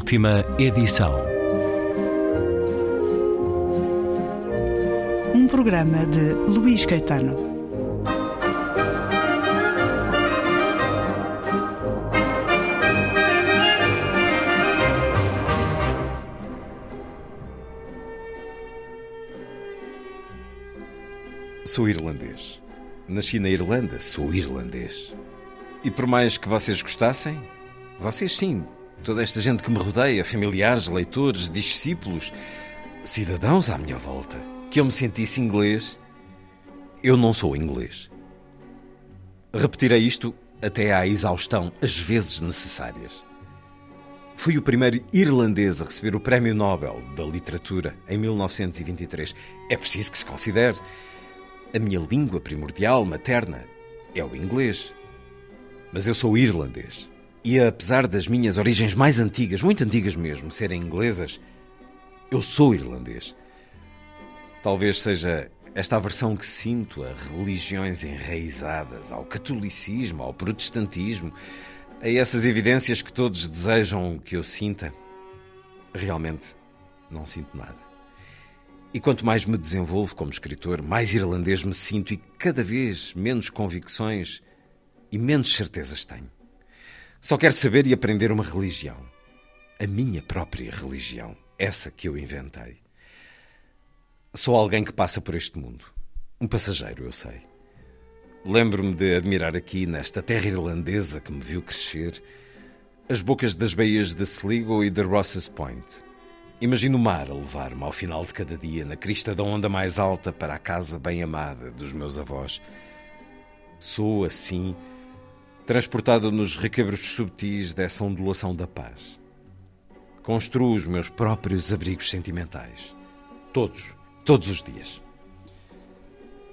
Última edição. Um programa de Luís Caetano. Sou irlandês. Nasci na Irlanda, sou irlandês. E por mais que vocês gostassem, vocês sim, toda esta gente que me rodeia, familiares, leitores, discípulos, cidadãos à minha volta, que eu me sentisse inglês, eu não sou inglês. Repetirei isto até à exaustão, as vezes necessárias. Fui o primeiro irlandês a receber o Prémio Nobel da Literatura em 1923. É preciso que se considere. A minha língua primordial, materna, é o inglês. Mas eu sou irlandês. E apesar das minhas origens mais antigas, muito antigas mesmo, serem inglesas, eu sou irlandês. Talvez seja esta aversão que sinto a religiões enraizadas, ao catolicismo, ao protestantismo, a essas evidências que todos desejam que eu sinta. Realmente não sinto nada. E quanto mais me desenvolvo como escritor, mais irlandês me sinto e cada vez menos convicções e menos certezas tenho. Só quero saber e aprender uma religião. A minha própria religião. Essa que eu inventei. Sou alguém que passa por este mundo. Um passageiro, eu sei. Lembro-me de admirar aqui, nesta terra irlandesa que me viu crescer, as bocas das baías de Sligo e de Ross's Point Imagino o mar a levar-me ao final de cada dia, na crista da onda mais alta, para a casa bem amada dos meus avós. Sou, assim, transportado nos requebros subtis dessa ondulação da paz. Construo os meus próprios abrigos sentimentais. Todos, todos os dias.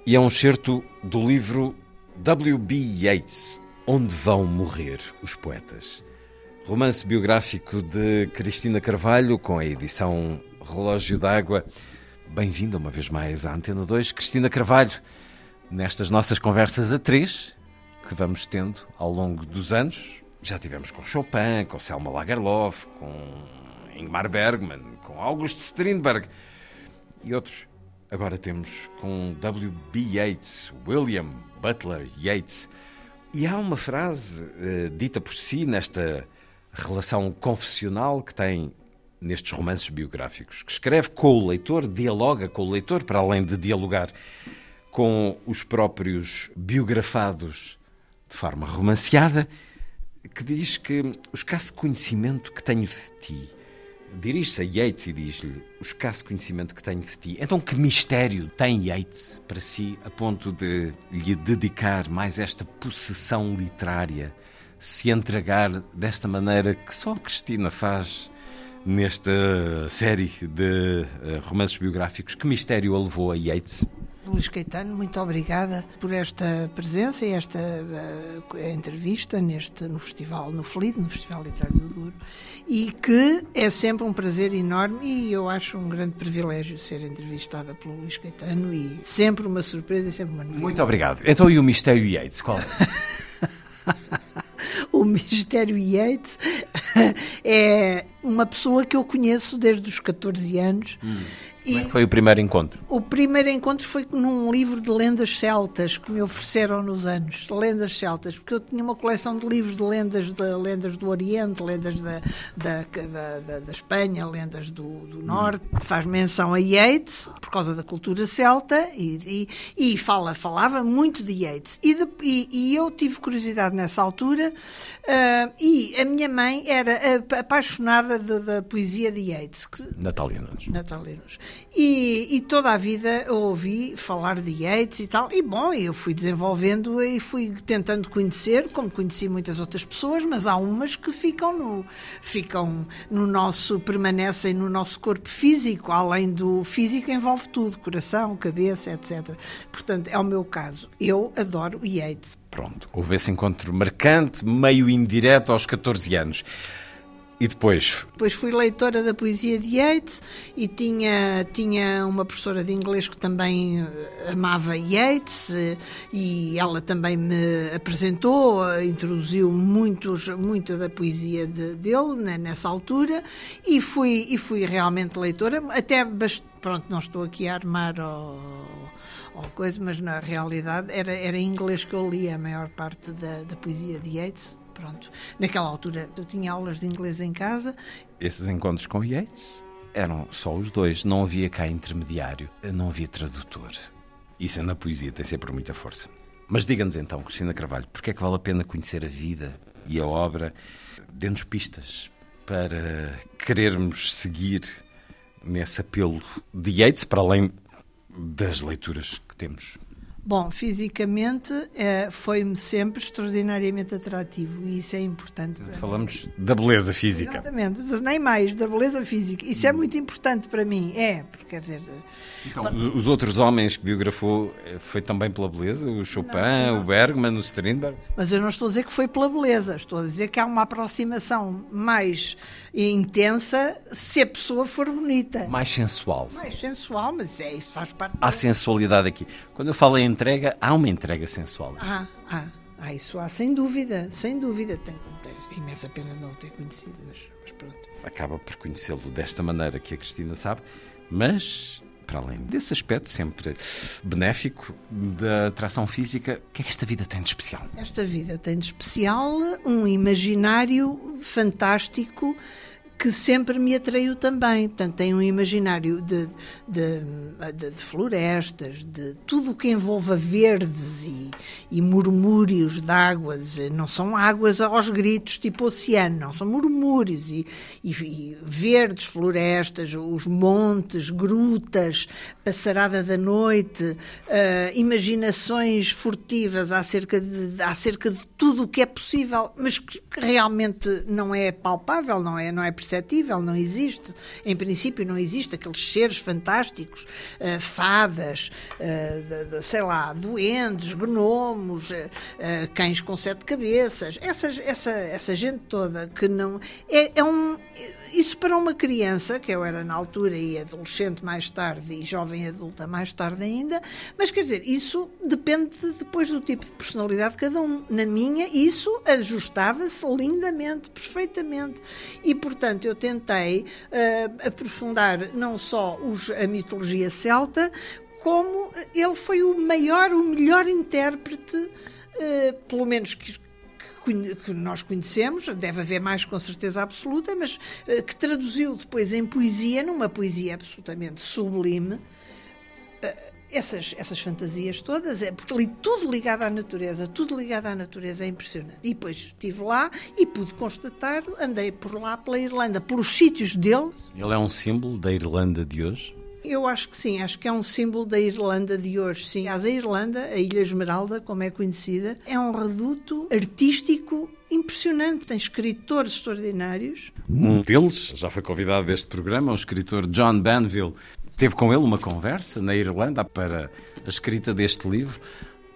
E é um certo do livro W.B. Yeats, Onde Vão Morrer os Poetas romance biográfico de Cristina Carvalho, com a edição Relógio d'Água. Bem-vinda uma vez mais à Antena 2, Cristina Carvalho, nestas nossas conversas a três que vamos tendo ao longo dos anos. Já tivemos com Chopin, com Selma Lagerlof, com Ingmar Bergman, com August Strindberg e outros. Agora temos com W.B. Yeats, William Butler Yeats. E há uma frase uh, dita por si nesta relação confessional que tem nestes romances biográficos, que escreve com o leitor, dialoga com o leitor, para além de dialogar com os próprios biografados de forma romanceada, que diz que o escasso conhecimento que tenho de ti, dirige-se a Yeats e diz-lhe o escasso conhecimento que tenho de ti. Então, que mistério tem Yeats para si a ponto de lhe dedicar mais esta possessão literária se entregar desta maneira que só Cristina faz nesta série de eh, romances biográficos. Que mistério a levou a Yeats? Luís Caetano, muito obrigada por esta presença e esta uh, entrevista neste, no festival, no FLID, no Festival Literário do Douro, e que é sempre um prazer enorme e eu acho um grande privilégio ser entrevistada pelo Luís Caetano e sempre uma surpresa e sempre uma novidade. Muito obrigado. Então e o mistério Yates, qual é? o Mistério Yates é uma pessoa que eu conheço desde os 14 anos. Hum. Como é que foi o primeiro encontro? O primeiro encontro foi num livro de lendas celtas que me ofereceram nos anos, lendas celtas, porque eu tinha uma coleção de livros de lendas, de lendas do Oriente, lendas da, da, da, da, Espanha, lendas do, do Norte, hum. faz menção a Yeats, por causa da cultura celta, e, e, e fala, falava muito de Yeats. E, de, e, e, eu tive curiosidade nessa altura, uh, e a minha mãe era apaixonada da poesia de Yeats. Que, Natália Nunes. Natália Nunes. E, e, toda a vida eu ouvi falar de Yeats e tal, e bom, eu fui desenvolvendo e fui tentando conhecer, como conheci muitas outras pessoas, mas há umas que ficam no, ficam no nosso, permanecem no nosso corpo físico, além do físico envolve tudo, coração, cabeça, etc. Portanto, é o meu caso. Eu adoro Yeats. Pronto, houve esse encontro marcante, meio indireto aos 14 anos. E depois? Depois fui leitora da poesia de Yeats e tinha, tinha uma professora de inglês que também eh, amava Yeats eh, e ela também me apresentou, eh, introduziu muitos, muita da poesia de, dele né, nessa altura e fui, e fui realmente leitora, até, pronto, não estou aqui a armar ou, coisa, mas na realidade era, era em inglês que eu lia a maior parte da, da poesia de Yeats Pronto. Naquela altura eu tinha aulas de inglês em casa. Esses encontros com Yeats eram só os dois, não havia cá intermediário, não havia tradutor. Isso na poesia tem sempre muita força. Mas diga-nos então, Cristina Carvalho, porque é que vale a pena conhecer a vida e a obra? Dê-nos pistas para querermos seguir nesse apelo de Yeats, para além das leituras que temos. Bom, fisicamente é, foi-me sempre extraordinariamente atrativo e isso é importante. Falamos da beleza física. Exatamente, nem mais, da beleza física. Isso é muito importante para mim, é, porque quer dizer. Então, para... os, os, outros homens que biografou eh, foi também pela beleza? O Chopin, não, não. o Bergman, o Strindberg? Mas eu não estou a dizer que foi pela beleza, estou a dizer que há uma aproximação mais intensa se a pessoa for bonita. Mais sensual. Mais sensual, mas é isso faz parte. Há sensualidade aqui. Quando eu falo em entrega, há uma entrega sensual. Ah, ah, ah isso há, sem dúvida, sem dúvida. Tenho, tenho imensa pena não o ter conhecido, mas, mas pronto. Acaba por conhecê-lo desta maneira que a Cristina sabe, mas para além desse aspecto sempre benéfico da atração física, o que é que esta vida tem de especial? Esta vida tem de especial um imaginário fantástico que sempre me atraiu também. Portanto, tem um imaginário de, de, de, de florestas, de tudo o que envolva verdes e, e murmúrios de águas. Não são águas aos gritos, tipo oceano, não, são murmúrios e, e, e verdes, florestas, os montes, grutas, passarada da noite, uh, imaginações furtivas acerca de, acerca de tudo o que é possível, mas que realmente não é palpável, não é, não é perceptível, não existe. Em princípio, não existe aqueles seres fantásticos, uh, fadas, uh, sei lá, doentes, gnomos, uh, cães com sete cabeças, essa, essa, essa gente toda que não. É, é um. Isso para uma criança, que eu era na altura e adolescente mais tarde e jovem adulta mais tarde ainda, mas quer dizer, isso depende depois do tipo de personalidade de cada um. Na minha, isso ajustava-se lindamente, perfeitamente. E, portanto, eu tentei uh, aprofundar não só os, a mitologia celta, como ele foi o maior, o melhor intérprete, uh, pelo menos que, que nós conhecemos, deve haver mais com certeza absoluta, mas uh, que traduziu depois em poesia, numa poesia absolutamente sublime. Essas, essas fantasias todas, é porque ali tudo ligado à natureza, tudo ligado à natureza é impressionante. E depois estive lá e pude constatar, andei por lá pela Irlanda, pelos sítios dele. Ele é um símbolo da Irlanda de hoje? Eu acho que sim, acho que é um símbolo da Irlanda de hoje, sim. Mas a Irlanda, a Ilha Esmeralda, como é conhecida, é um reduto artístico impressionante. Tem escritores extraordinários. Um deles já foi convidado deste programa, o escritor John Banville. Teve com ele uma conversa na Irlanda para a escrita deste livro.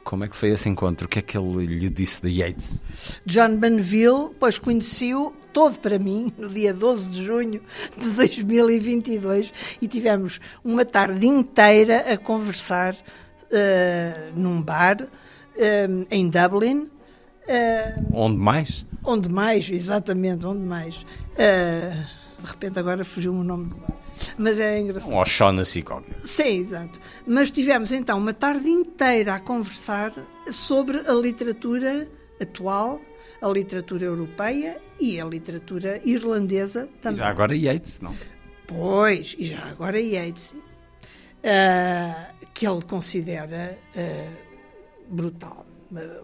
Como é que foi esse encontro? O que é que ele lhe disse de Yeats? John Banville, pois conheceu todo para mim no dia 12 de junho de 2022 e tivemos uma tarde inteira a conversar uh, num bar uh, em Dublin. Uh, onde mais? Onde mais, exatamente, onde mais. de repente agora fugiu o nome do bar. Mas é engraçado. Um O'Shaughnessy qualquer. Sim, exato. Mas tivemos então uma tarde inteira a conversar sobre a literatura atual, a literatura europeia e a literatura irlandesa também. E já agora Yeats, não? Pois, e já agora Yeats. Uh, que ele considera uh, brutal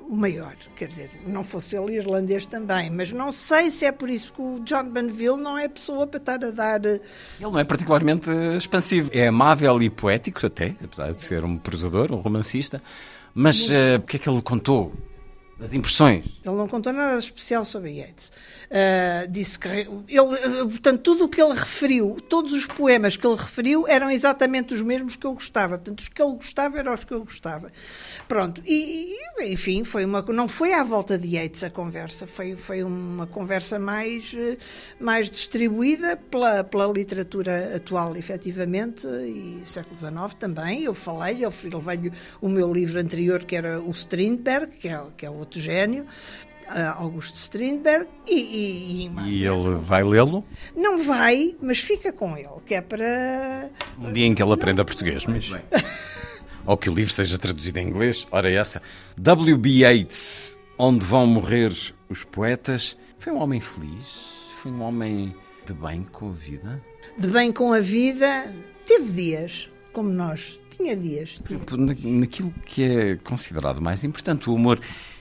o maior, quer dizer, não fosse ele irlandês também, mas não sei se é por isso que o John Banville não é pessoa para estar a dar. Eh, ele não é particularmente expansivo, é amável e poético até, apesar de ser um prosador, um romancista, mas uh, o que é que ele contou? As impressões. Ele não contou nada especial sobre Yeats. Uh, disse que ele, portanto, tudo o que ele referiu, todos os poemas que ele referiu eram exatamente os mesmos que eu gostava. Portanto, os que ele gostava eram os que eu gostava. Pronto. E, enfim, foi uma, não foi à volta de Yeats a conversa, foi, foi uma conversa mais, mais distribuída pela, pela literatura atual, efetivamente, e século XIX também. Eu falei, eu levei-lhe o meu livro anterior, que era o Strindberg, que é, que é o outro gênio, Augusto Strindberg, e, e, e, e ele vai lê-lo? Não vai, mas fica com ele, que é para. Um dia em que ele aprenda português, mas. Ou que o livro seja traduzido em inglês. Ora, essa. W.B. Yeats, Onde Vão Morrer os Poetas, foi um homem feliz? Foi um homem de bem com a vida? De bem com a vida, teve dias, como nós tinha dias. Naquilo que é considerado mais importante, o amor.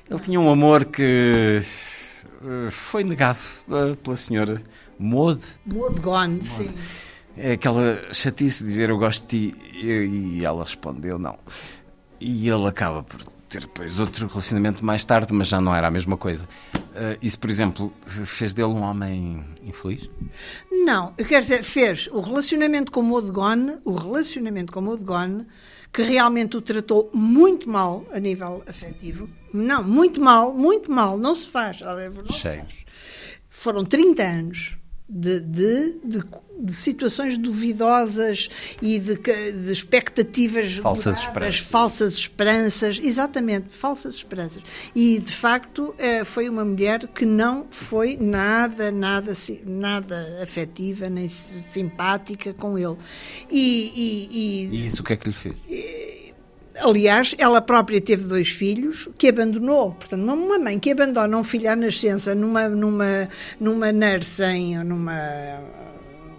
Ele tinha um amor que eh, foi negado eh, pela senhora Maud. Maud Gone, sim. É aquela chatice de dizer eu gosto de ti e ela respondeu não. E ele acaba por ter depois outro relacionamento mais tarde, mas já não era a mesma coisa. Uh, isso, por exemplo, fez dele um homem infeliz? Não, eu quero dizer, fez o relacionamento com o Modgone, o relacionamento com o que realmente o tratou muito mal a nível afetivo. Não, muito mal, muito mal, não se faz. Não Cheio. Foram 30 anos de, de, de, de, situações duvidosas e de, de expectativas falsas esperanças. falsas esperanças, exatamente, falsas esperanças. E de facto eh, foi uma mulher que não foi nada, nada, nada afetiva nem simpática com ele. E, e, e, e isso o que é que lhe fez? Aliás, ela própria teve dois filhos que abandonou. Portanto, uma mãe que abandona um filho à nascença numa, numa, numa nursing, numa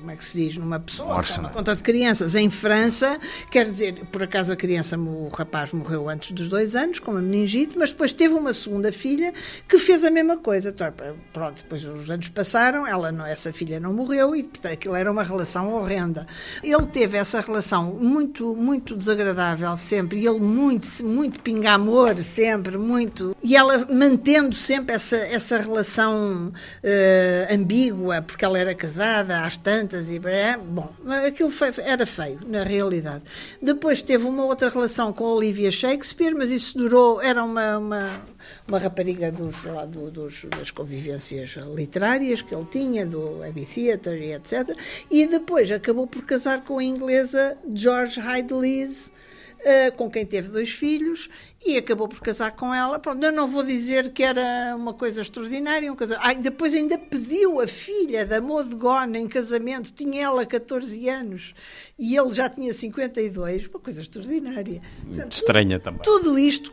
como é que se diz, numa pessoa, uma conta de crianças em França, quer dizer, por acaso a criança, o rapaz morreu antes dos dois anos, com uma meningite, mas depois teve uma segunda filha que fez a mesma coisa. Então, pronto, depois os anos passaram, ela não, essa filha não morreu e portanto, aquilo era uma relação horrenda. Ele teve essa relação muito, muito desagradável sempre, e ele muito, muito pingamor sempre, muito. E ela mantendo sempre essa, essa relação uh, ambígua, porque ela era casada às tantas e bom, aquilo foi, era feio na realidade. Depois teve uma outra relação com Olivia Shakespeare, mas isso durou, era uma, uma, uma rapariga dos, lá, do, dos, das convivências literárias que ele tinha, do Abbey Theatre e etc. E depois acabou por casar com a inglesa George Hyde Lees, uh, com quem teve dois filhos e acabou por casar com ela. Pronto, eu não vou dizer que era uma coisa extraordinária. Uma coisa... Ah, depois ainda pediu a filha da Modgona em casamento, tinha ela 14 anos e ele já tinha 52, uma coisa extraordinária. Portanto, Estranha também. Tudo isto,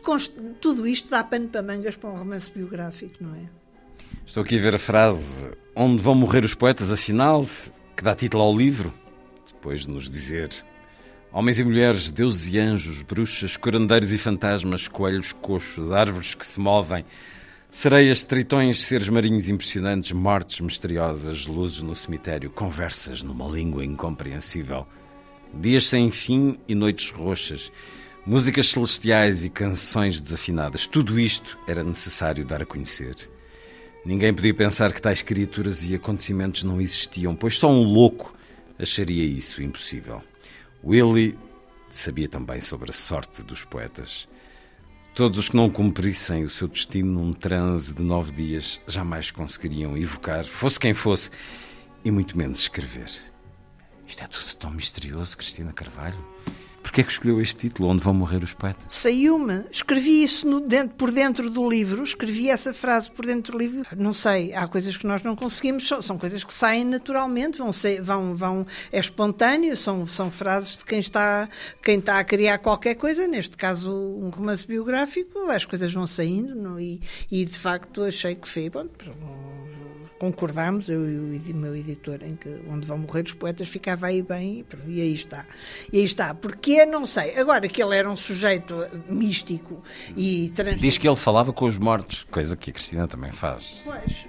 tudo isto dá pano para mangas para um romance biográfico, não é? Estou aqui a ver a frase Onde vão morrer os poetas, afinal, que dá título ao livro, depois de nos dizer Homens e mulheres, deuses e anjos, bruxas, curandeiros e fantasmas, coelhos, coxos, árvores que se movem, sereias, tritões, seres marinhos impressionantes, mortes misteriosas, luzes no cemitério, conversas numa língua incompreensível, dias sem fim e noites roxas, músicas celestiais e canções desafinadas. Tudo isto era necessário dar a conhecer. Ninguém podia pensar que tais criaturas e acontecimentos não existiam, pois só um louco acharia isso impossível. Willie sabia também sobre a sorte dos poetas. Todos os que não cumprissem o seu destino num transe de nove dias jamais conseguiriam evocar, fosse quem fosse, e muito menos escrever. Isto é tudo tão misterioso, Cristina Carvalho. Porquê é que escolheu este título, Onde Vão Morrer os Poetas? Saiu-me. Escrevi isso no, dentro, por dentro do livro, escrevi essa frase por dentro do livro. Não sei, há coisas que nós não conseguimos, são, são coisas que saem naturalmente, vão, ser, vão, vão é espontâneo, são, são frases de quem está, quem está a criar qualquer coisa, neste caso um romance biográfico, as coisas vão saindo não? E, e de facto achei que foi. Bom, concordámos, eu e o meu editor, em que onde vão morrer os poetas ficava aí bem, e aí está. E aí está. Porquê? Não sei. Agora que ele era um sujeito místico e trans... Diz que ele falava com os mortos, coisa que a Cristina também faz. Pois.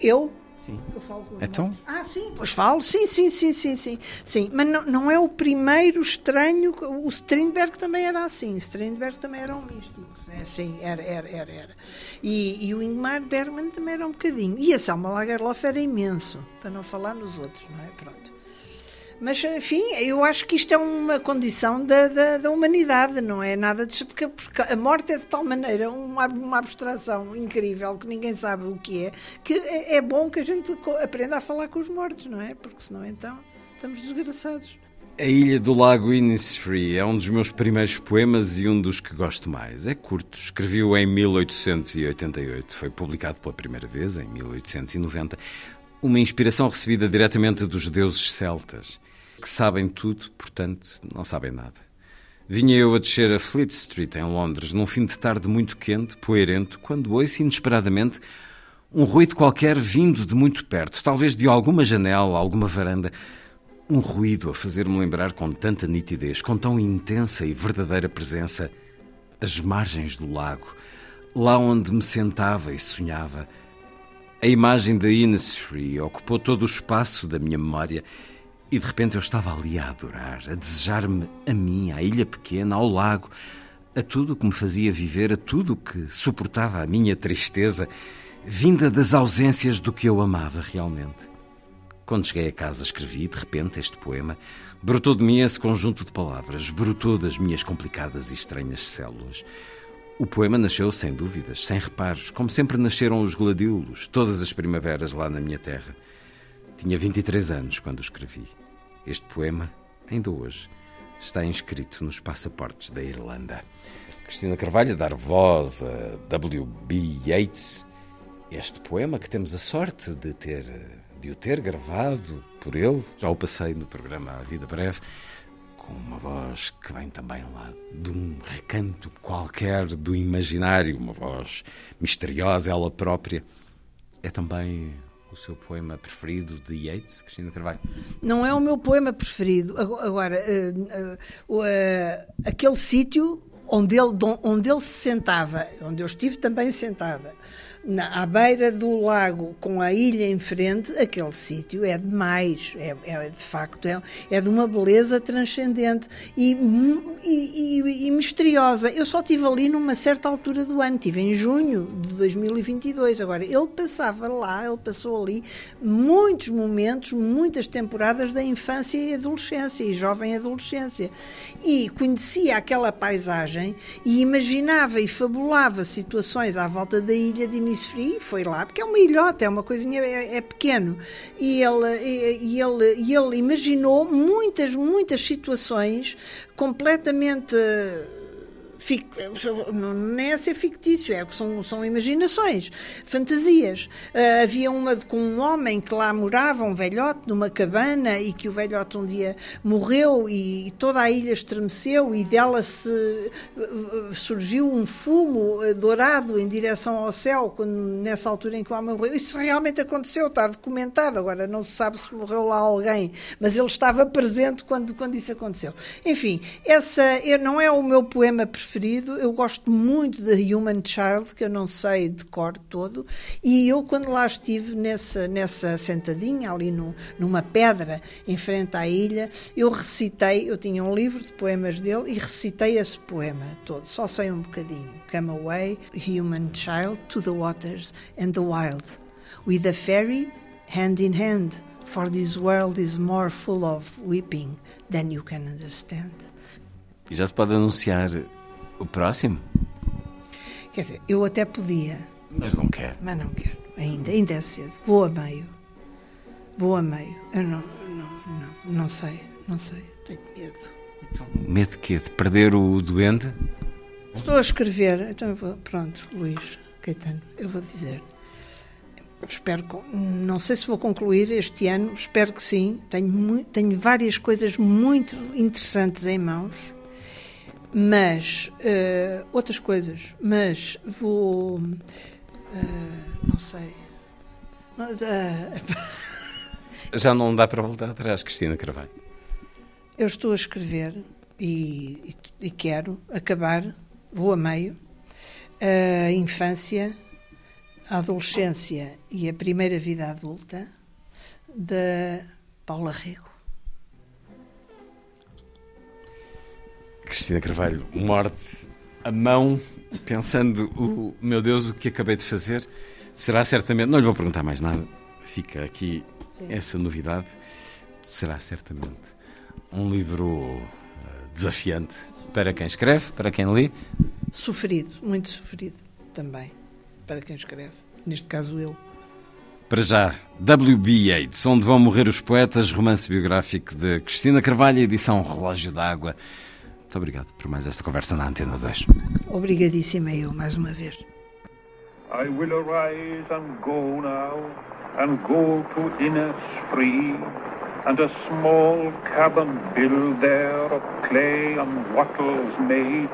Eu? Sim. Eu falo com os Então? mortos. Ah, sim, pois falo. Sim, sim, sim, sim, sim. sim. Mas não, não é o primeiro estranho. O Strindberg também era assim. Strindberg também era um místico. É, sim, era, era, era. era. E, e o Ingmar Bergman também era um bocadinho. E a Selma Lagerlof era imenso, para não falar nos outros, não é? Pronto. Mas, enfim, eu acho que isto é uma condição da, da, da humanidade, não é nada de. Porque, porque a morte é de tal maneira uma, uma abstração incrível que ninguém sabe o que é, que é, é bom que a gente aprenda a falar com os mortos, não é? Porque senão então estamos desgraçados. A Ilha do Lago Innisfree é um dos meus primeiros poemas e um dos que gosto mais. É curto, escrevi-o em 1888, foi publicado pela primeira vez em 1890. Uma inspiração recebida diretamente dos deuses celtas, que sabem tudo, portanto não sabem nada. Vinha eu a descer a Fleet Street, em Londres, num fim de tarde muito quente, poeirento, quando ouço inesperadamente um ruído qualquer vindo de muito perto, talvez de alguma janela, alguma varanda. Um ruído a fazer-me lembrar com tanta nitidez, com tão intensa e verdadeira presença, as margens do lago, lá onde me sentava e sonhava. A imagem da Innisfree ocupou todo o espaço da minha memória e de repente eu estava ali a adorar, a desejar-me a mim, à ilha pequena, ao lago, a tudo o que me fazia viver, a tudo o que suportava a minha tristeza, vinda das ausências do que eu amava realmente. Quando cheguei a casa, escrevi, de repente, este poema. Brotou de mim esse conjunto de palavras, brotou das minhas complicadas e estranhas células. O poema nasceu sem dúvidas, sem reparos, como sempre nasceram os gladiolos, todas as primaveras lá na minha terra. Tinha 23 anos quando o escrevi. Este poema, ainda hoje, está inscrito nos passaportes da Irlanda. Cristina Carvalho dar voz a W.B. Yeats. Este poema que temos a sorte de ter de o ter gravado por ele, já o passei no programa A Vida Breve, com uma voz que vem também lá de um recanto qualquer do imaginário, uma voz misteriosa, ela própria. É também o seu poema preferido de Yeats, Cristina Carvalho? Não é o meu poema preferido. Ago- Agora, eh, o, eh, aquele sítio onde ele, onde ele se sentava, onde eu estive também sentada, na, à beira do lago, com a ilha em frente, aquele sítio é demais. É, é, de facto, é, é de uma beleza transcendente e, e- e- e misteriosa. Eu só estive ali numa certa altura do ano, estive em junho de 2022. Agora, ele passava lá, ele passou ali muitos momentos, muitas temporadas da infância e adolescência, e jovem adolescência. E conhecia aquela paisagem e imaginava e fabulava situações à volta da ilha de Innisfree, foi lá, porque é uma ilhota, é uma coisinha, é, é pequeno. E ele, e ele, e ele imaginou muitas, muitas situações completamente fic- não é ser fictício, é, são, são imaginações, fantasias. Ah, havia uma com um homem que lá morava, um velhote, numa cabana, e que o velhote um dia morreu e, toda a ilha estremeceu e dela se surgiu um fumo eh, dourado em direção ao céu, quando, nessa altura em que o homem morreu. Isso realmente aconteceu, está documentado, agora não se sabe se morreu lá alguém, mas ele estava presente quando, quando isso aconteceu. Enfim, essa não é o meu poema preferido, eu gosto muito de Human Child, que eu não sei de cor todo, e eu quando lá estive nessa, nessa sentadinha, ali no, numa pedra, em frente à ilha, eu recitei, eu tinha um livro de poemas dele e recitei esse poema todo, só sei um bocadinho. Come away, human child, to the waters and the wild, with a fairy hand in hand, for this world is more full of weeping than you can understand. E já se pode anunciar o próximo? Quer dizer, eu até podia, Mas não quer. mas não quero, ainda, ainda é cedo. Vou a meio. Vou a meio. Eu não, não, não, não sei, não sei, tenho medo. Medo de quê? De perder o doente? Estou a escrever, então vou, pronto, Luís Caetano, eu vou dizer. Espero, não sei se vou concluir este ano, espero que sim. Tenho, tenho várias coisas muito interessantes em mãos, mas eh, outras coisas, mas vou, eh, não sei. Eh, Já não dá para voltar atrás, Cristina Carvalho. Eu estou a escrever e, e- e quero acabar, vou a meio, a infância A Adolescência e a Primeira Vida Adulta, da Paula Rego. Cristina Carvalho morde a mão, pensando, o meu Deus, o que acabei de fazer será certamente. Não lhe vou perguntar mais nada, fica aqui Sim. essa novidade. Será certamente um livro eh, desafiante para quem escreve, para quem lê. Sofrido, muito sofrido também, para quem escreve. Neste caso, eu. Para já, W.B. Yeats, Onde Vão Morrer os Poetas, romance biográfico de Cristina Carvalho, edição Relógio d'Água. Muito obrigado por mais esta conversa na Antena 2. Obrigadíssima eu, mais uma vez. I will arise and go now, and go to Innis free, and a small cabin build there of clay and wattles made.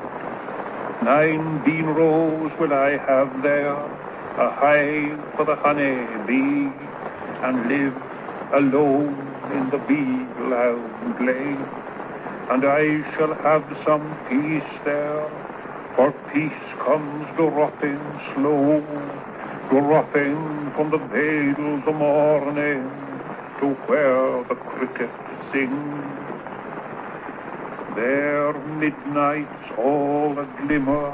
Nine bean rows will I have there, a hive for the honey bee, and live alone in the bee loud glade. And I shall have some peace there, for peace comes dropping slow, dropping from the vales of morning to where the cricket sings. There midnight's all a glimmer,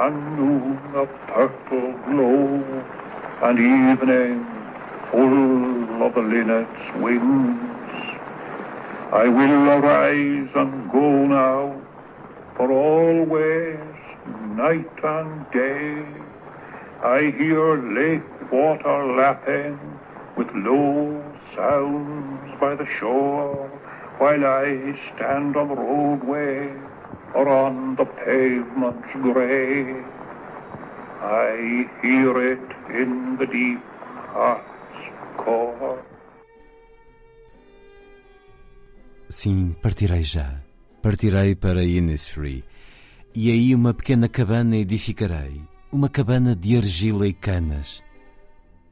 and noon a purple glow, and evening full of the linnet's wings. I will arise and go now, for always, night and day, I hear lake water lapping with low sounds by the shore while I stand on the roadway or on the pavement's grey. I hear it in the deep heart's core. Sim, partirei já. Partirei para Innisfree. E aí uma pequena cabana edificarei, uma cabana de argila e canas.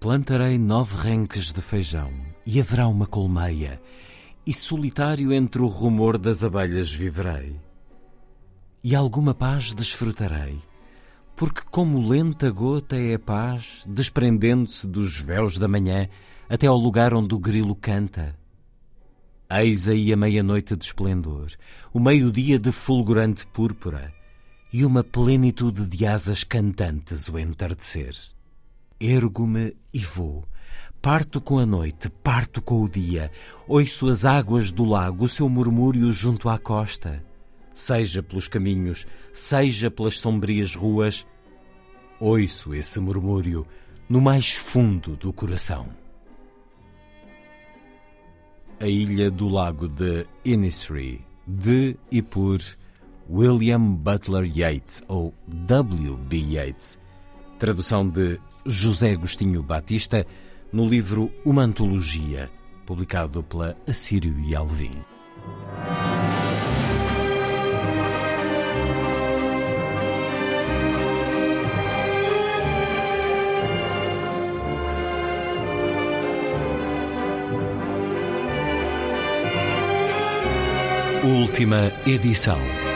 Plantarei nove renques de feijão, e haverá uma colmeia, e solitário entre o rumor das abelhas viverei. E alguma paz desfrutarei, porque como lenta gota é a paz, desprendendo-se dos véus da manhã até ao lugar onde o grilo canta. Eis aí a meia-noite de esplendor, o meio-dia de fulgurante púrpura, e uma plenitude de asas cantantes o entardecer. Ergo-me e vou, Parto com a noite, parto com o dia, ouço as águas do lago, o seu murmúrio junto à costa. Seja pelos caminhos, seja pelas sombrias ruas, ouço esse murmúrio no mais fundo do coração. A Ilha do Lago de Innisfree, de e por William Butler Yeats, ou W. B. Yeats. Tradução de José Agostinho Batista no livro Uma Antologia, publicado pela Assírio e Alvim. Última edição.